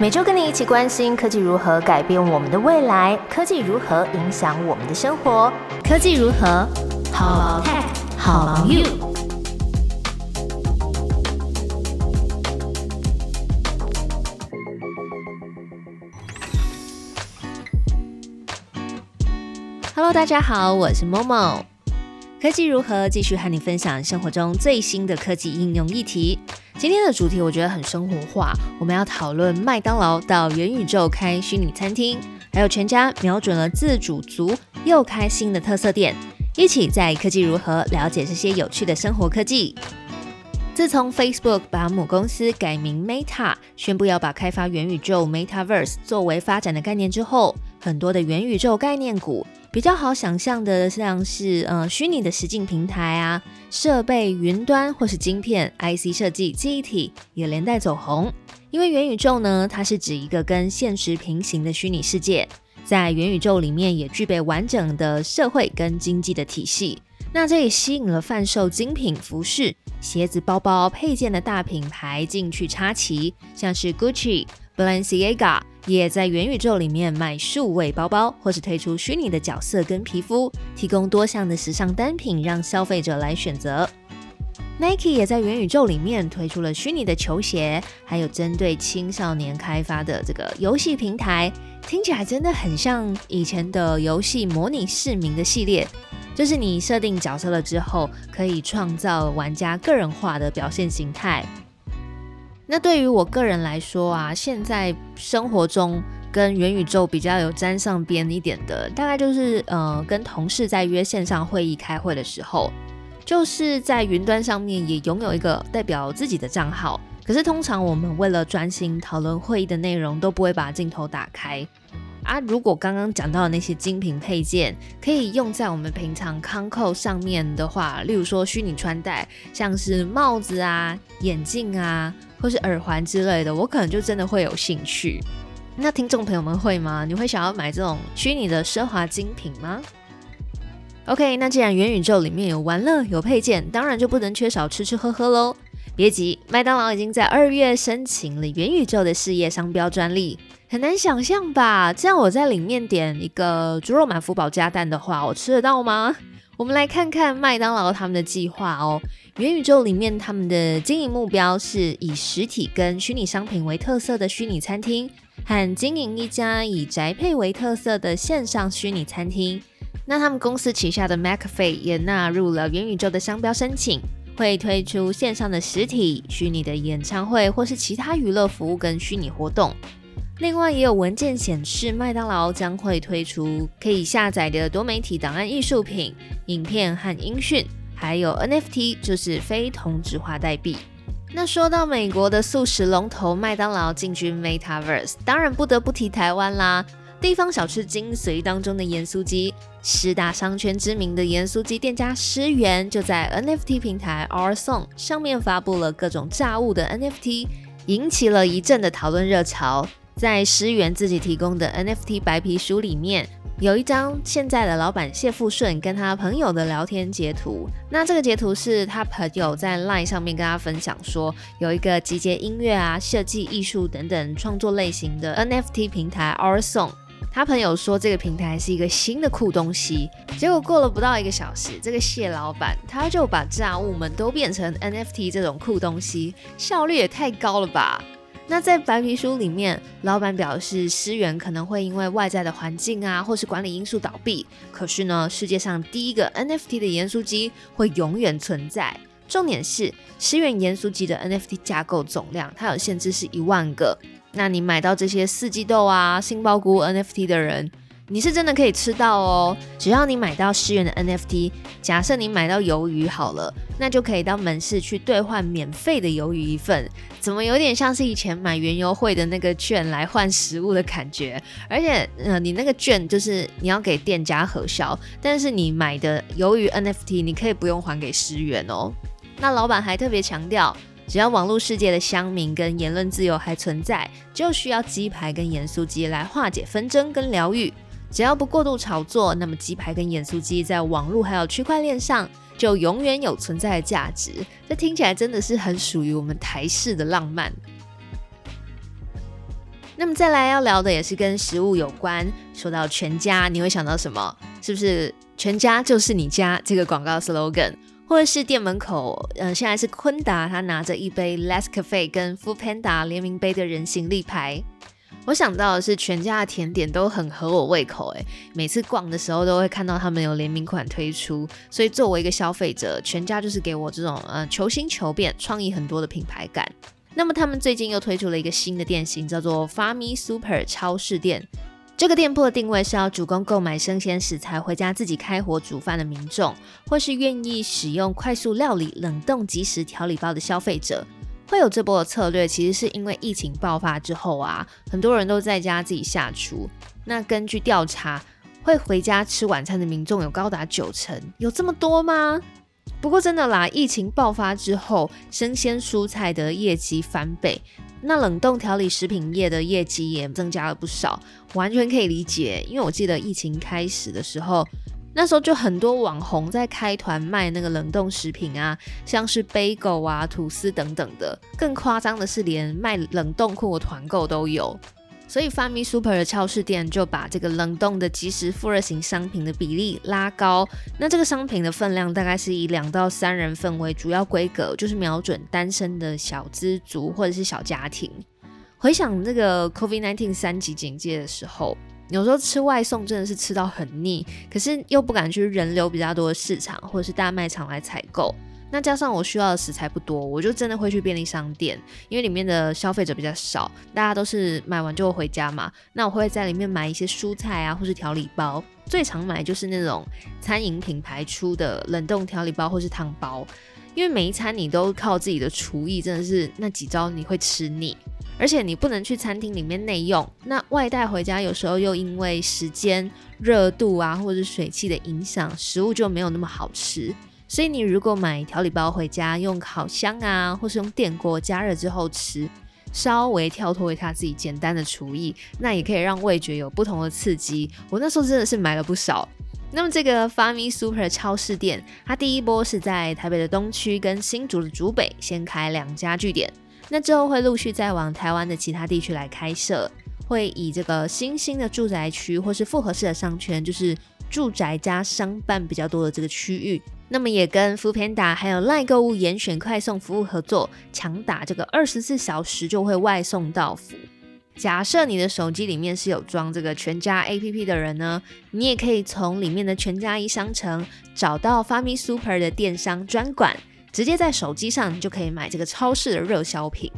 每周跟你一起关心科技如何改变我们的未来，科技如何影响我们的生活，科技如何好 tech 好 you。Hello，大家好，我是 Momo。科技如何继续和你分享生活中最新的科技应用议题？今天的主题我觉得很生活化，我们要讨论麦当劳到元宇宙开虚拟餐厅，还有全家瞄准了自主族又开新的特色店，一起在科技如何了解这些有趣的生活科技。自从 Facebook 把母公司改名 Meta，宣布要把开发元宇宙 Metaverse 作为发展的概念之后，很多的元宇宙概念股。比较好想象的，像是呃虚拟的实境平台啊、设备、云端或是晶片、IC 设计、记忆体也连带走红。因为元宇宙呢，它是指一个跟现实平行的虚拟世界，在元宇宙里面也具备完整的社会跟经济的体系。那这也吸引了贩售精品服饰、鞋子、包包、配件的大品牌进去插旗，像是 Gucci。Balenciaga 也在元宇宙里面卖数位包包，或是推出虚拟的角色跟皮肤，提供多项的时尚单品让消费者来选择。Nike 也在元宇宙里面推出了虚拟的球鞋，还有针对青少年开发的这个游戏平台，听起来真的很像以前的游戏模拟市民的系列，就是你设定角色了之后，可以创造玩家个人化的表现形态。那对于我个人来说啊，现在生活中跟元宇宙比较有沾上边一点的，大概就是呃，跟同事在约线上会议开会的时候，就是在云端上面也拥有一个代表自己的账号。可是通常我们为了专心讨论会议的内容，都不会把镜头打开。啊，如果刚刚讲到的那些精品配件可以用在我们平常康扣上面的话，例如说虚拟穿戴，像是帽子啊、眼镜啊。或是耳环之类的，我可能就真的会有兴趣。那听众朋友们会吗？你会想要买这种虚拟的奢华精品吗？OK，那既然元宇宙里面有玩乐、有配件，当然就不能缺少吃吃喝喝喽。别急，麦当劳已经在二月申请了元宇宙的事业商标专利，很难想象吧？这样我在里面点一个猪肉满福堡加蛋的话，我吃得到吗？我们来看看麦当劳他们的计划哦。元宇宙里面，他们的经营目标是以实体跟虚拟商品为特色的虚拟餐厅，和经营一家以宅配为特色的线上虚拟餐厅。那他们公司旗下的 MacFe 也纳入了元宇宙的商标申请，会推出线上的实体、虚拟的演唱会或是其他娱乐服务跟虚拟活动。另外，也有文件显示，麦当劳将会推出可以下载的多媒体档案艺术品、影片和音讯，还有 NFT，就是非同质化代币。那说到美国的素食龙头麦当劳进军 Metaverse，当然不得不提台湾啦。地方小吃精髓当中的盐酥鸡，十大商圈知名的盐酥鸡店家诗源，就在 NFT 平台 Our Song 上面发布了各种炸物的 NFT，引起了一阵的讨论热潮。在诗源自己提供的 NFT 白皮书里面，有一张现在的老板谢富顺跟他朋友的聊天截图。那这个截图是他朋友在 LINE 上面跟他分享说，有一个集结音乐啊、设计、艺术等等创作类型的 NFT 平台 Our Song。他朋友说这个平台是一个新的酷东西。结果过了不到一个小时，这个谢老板他就把炸物们都变成 NFT 这种酷东西，效率也太高了吧！那在白皮书里面，老板表示，思源可能会因为外在的环境啊，或是管理因素倒闭。可是呢，世界上第一个 NFT 的盐酥鸡会永远存在。重点是，思源盐酥鸡的 NFT 架构总量，它有限制是一万个。那你买到这些四季豆啊、杏鲍菇 NFT 的人。你是真的可以吃到哦，只要你买到十元的 NFT，假设你买到鱿鱼好了，那就可以到门市去兑换免费的鱿鱼一份，怎么有点像是以前买原油会的那个券来换食物的感觉？而且，呃，你那个券就是你要给店家核销，但是你买的鱿鱼 NFT 你可以不用还给十元哦。那老板还特别强调，只要网络世界的乡民跟言论自由还存在，就需要鸡排跟盐酥鸡来化解纷争跟疗愈。只要不过度炒作，那么鸡排跟盐酥鸡在网络还有区块链上就永远有存在的价值。这听起来真的是很属于我们台式的浪漫。那么再来要聊的也是跟食物有关。说到全家，你会想到什么？是不是全家就是你家这个广告 slogan？或者是店门口，嗯，现在是昆达，他拿着一杯 Less Cafe 跟 Food Panda 联名杯的人形立牌。我想到的是全家的甜点都很合我胃口，诶，每次逛的时候都会看到他们有联名款推出，所以作为一个消费者，全家就是给我这种呃求新求变、创意很多的品牌感。那么他们最近又推出了一个新的店型，叫做 Farmy Super 超市店。这个店铺的定位是要主攻购买生鲜食材回家自己开火煮饭的民众，或是愿意使用快速料理、冷冻即食调理包的消费者。会有这波的策略，其实是因为疫情爆发之后啊，很多人都在家自己下厨。那根据调查，会回家吃晚餐的民众有高达九成，有这么多吗？不过真的啦，疫情爆发之后，生鲜蔬菜的业绩翻倍。那冷冻调理食品业的业绩也增加了不少，完全可以理解。因为我记得疫情开始的时候，那时候就很多网红在开团卖那个冷冻食品啊，像是贝狗啊、吐司等等的。更夸张的是，连卖冷冻库的团购都有。所以 f a m i Super 的超市店就把这个冷冻的即时复热型商品的比例拉高。那这个商品的分量大概是以两到三人份为主要规格，就是瞄准单身的小资族或者是小家庭。回想这个 COVID-19 三级警戒的时候，有时候吃外送真的是吃到很腻，可是又不敢去人流比较多的市场或者是大卖场来采购。那加上我需要的食材不多，我就真的会去便利商店，因为里面的消费者比较少，大家都是买完就会回家嘛。那我会在里面买一些蔬菜啊，或是调理包。最常买就是那种餐饮品牌出的冷冻调理包或是汤包，因为每一餐你都靠自己的厨艺，真的是那几招你会吃腻，而且你不能去餐厅里面内用，那外带回家有时候又因为时间、热度啊，或者水汽的影响，食物就没有那么好吃。所以你如果买调理包回家，用烤箱啊，或是用电锅加热之后吃，稍微跳脱一下自己简单的厨艺，那也可以让味觉有不同的刺激。我那时候真的是买了不少。那么这个 Farmy Super 超市店，它第一波是在台北的东区跟新竹的竹北先开两家据点，那之后会陆续再往台湾的其他地区来开设，会以这个新兴的住宅区或是复合式的商圈，就是住宅加商办比较多的这个区域。那么也跟 f o o Panda 还有赖购物严选快送服务合作，强打这个二十四小时就会外送到府。假设你的手机里面是有装这个全家 APP 的人呢，你也可以从里面的全家一商城找到 Farmy Super 的电商专馆，直接在手机上就可以买这个超市的热销品。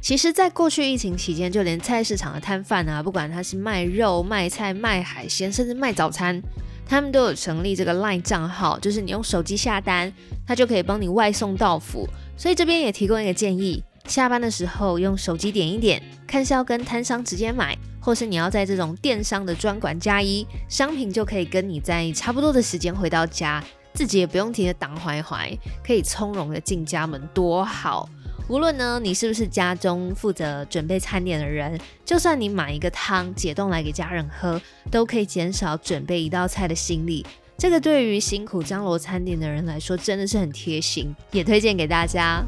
其实，在过去疫情期间，就连菜市场的摊贩啊，不管他是卖肉、卖菜、卖海鲜，甚至卖早餐。他们都有成立这个 LINE 账号，就是你用手机下单，他就可以帮你外送到府。所以这边也提供一个建议：下班的时候用手机点一点，看是要跟摊商直接买，或是你要在这种电商的专管加一，商品就可以跟你在差不多的时间回到家，自己也不用提着挡怀怀，可以从容的进家门，多好。无论呢，你是不是家中负责准备餐点的人，就算你买一个汤解冻来给家人喝，都可以减少准备一道菜的心力。这个对于辛苦张罗餐点的人来说，真的是很贴心，也推荐给大家。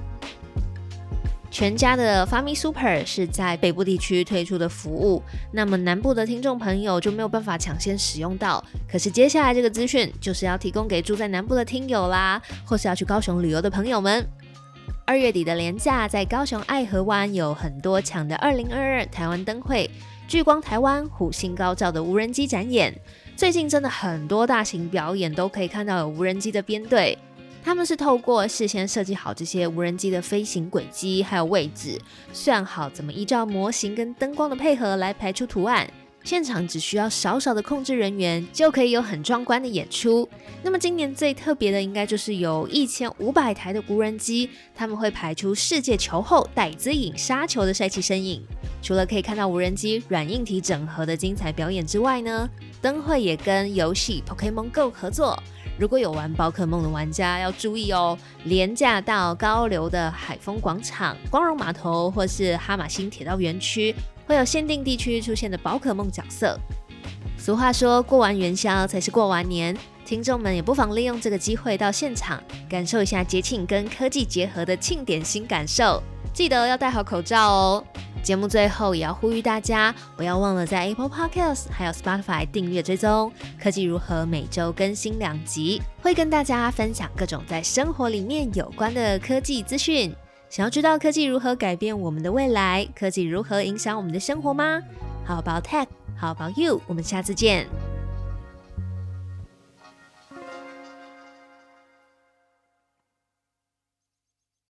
全家的 Farmy Super 是在北部地区推出的服务，那么南部的听众朋友就没有办法抢先使用到。可是接下来这个资讯就是要提供给住在南部的听友啦，或是要去高雄旅游的朋友们。二月底的廉假，在高雄爱河湾有很多抢的二零二二台湾灯会，聚光台湾虎星高照的无人机展演。最近真的很多大型表演都可以看到有无人机的编队，他们是透过事先设计好这些无人机的飞行轨迹还有位置，算好怎么依照模型跟灯光的配合来排出图案。现场只需要少少的控制人员，就可以有很壮观的演出。那么今年最特别的，应该就是有一千五百台的无人机，他们会排出世界球后戴资颖杀球的帅气身影。除了可以看到无人机软硬体整合的精彩表演之外呢，灯会也跟游戏 Pokemon Go 合作。如果有玩宝可梦的玩家要注意哦，廉价到高流的海丰广场、光荣码头或是哈马星铁道园区。会有限定地区出现的宝可梦角色。俗话说，过完元宵才是过完年。听众们也不妨利用这个机会到现场，感受一下节庆跟科技结合的庆典新感受。记得要戴好口罩哦。节目最后也要呼吁大家，不要忘了在 Apple Podcast 还有 Spotify 订阅追踪。科技如何每周更新两集，会跟大家分享各种在生活里面有关的科技资讯。想要知道科技如何改变我们的未来，科技如何影响我们的生活吗？How about tech? How about you? 我们下次见。